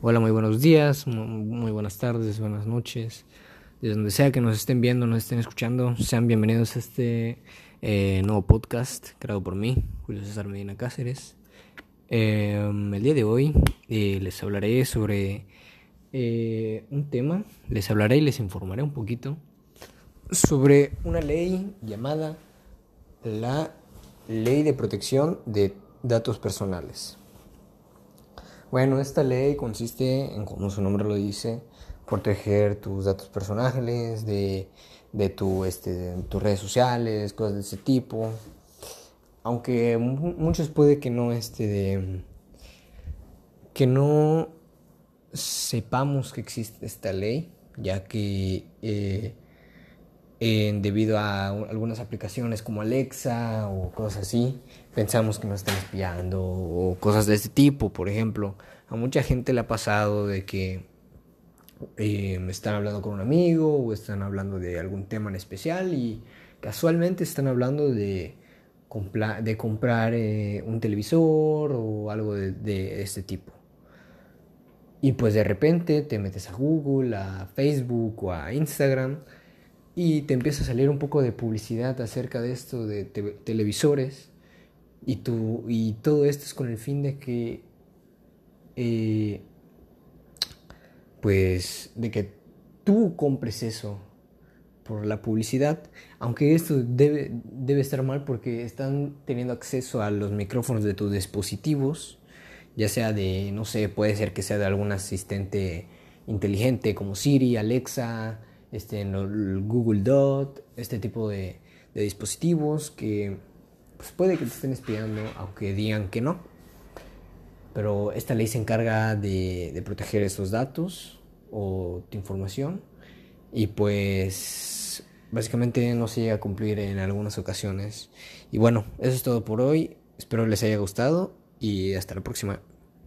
Hola, muy buenos días, muy buenas tardes, buenas noches. Desde donde sea que nos estén viendo, nos estén escuchando, sean bienvenidos a este eh, nuevo podcast creado por mí, Julio César Medina Cáceres. Em, el día de hoy eh, les hablaré sobre eh, un tema, les hablaré y les informaré un poquito sobre una ley llamada la Ley de Protección de Datos Personales. Bueno, esta ley consiste en, como su nombre lo dice, proteger tus datos personales, de, de, tu, este, tus redes sociales, cosas de ese tipo. Aunque muchos puede que no, este, de, que no sepamos que existe esta ley, ya que eh, debido a algunas aplicaciones como Alexa o cosas así, pensamos que nos están espiando o cosas de este tipo, por ejemplo. A mucha gente le ha pasado de que eh, están hablando con un amigo o están hablando de algún tema en especial y casualmente están hablando de, de comprar eh, un televisor o algo de, de este tipo. Y pues de repente te metes a Google, a Facebook o a Instagram y te empieza a salir un poco de publicidad acerca de esto de televisores y, tu, y todo esto es con el fin de que eh, pues de que tú compres eso por la publicidad, aunque esto debe, debe estar mal porque están teniendo acceso a los micrófonos de tus dispositivos, ya sea de, no sé, puede ser que sea de algún asistente inteligente como Siri, Alexa, este, Google Dot, este tipo de, dispositivos que pues puede que te estén espiando, aunque digan que no. Pero esta ley se encarga de, de proteger esos datos o tu información y pues básicamente no se llega a cumplir en algunas ocasiones. Y bueno, eso es todo por hoy. Espero les haya gustado y hasta la próxima.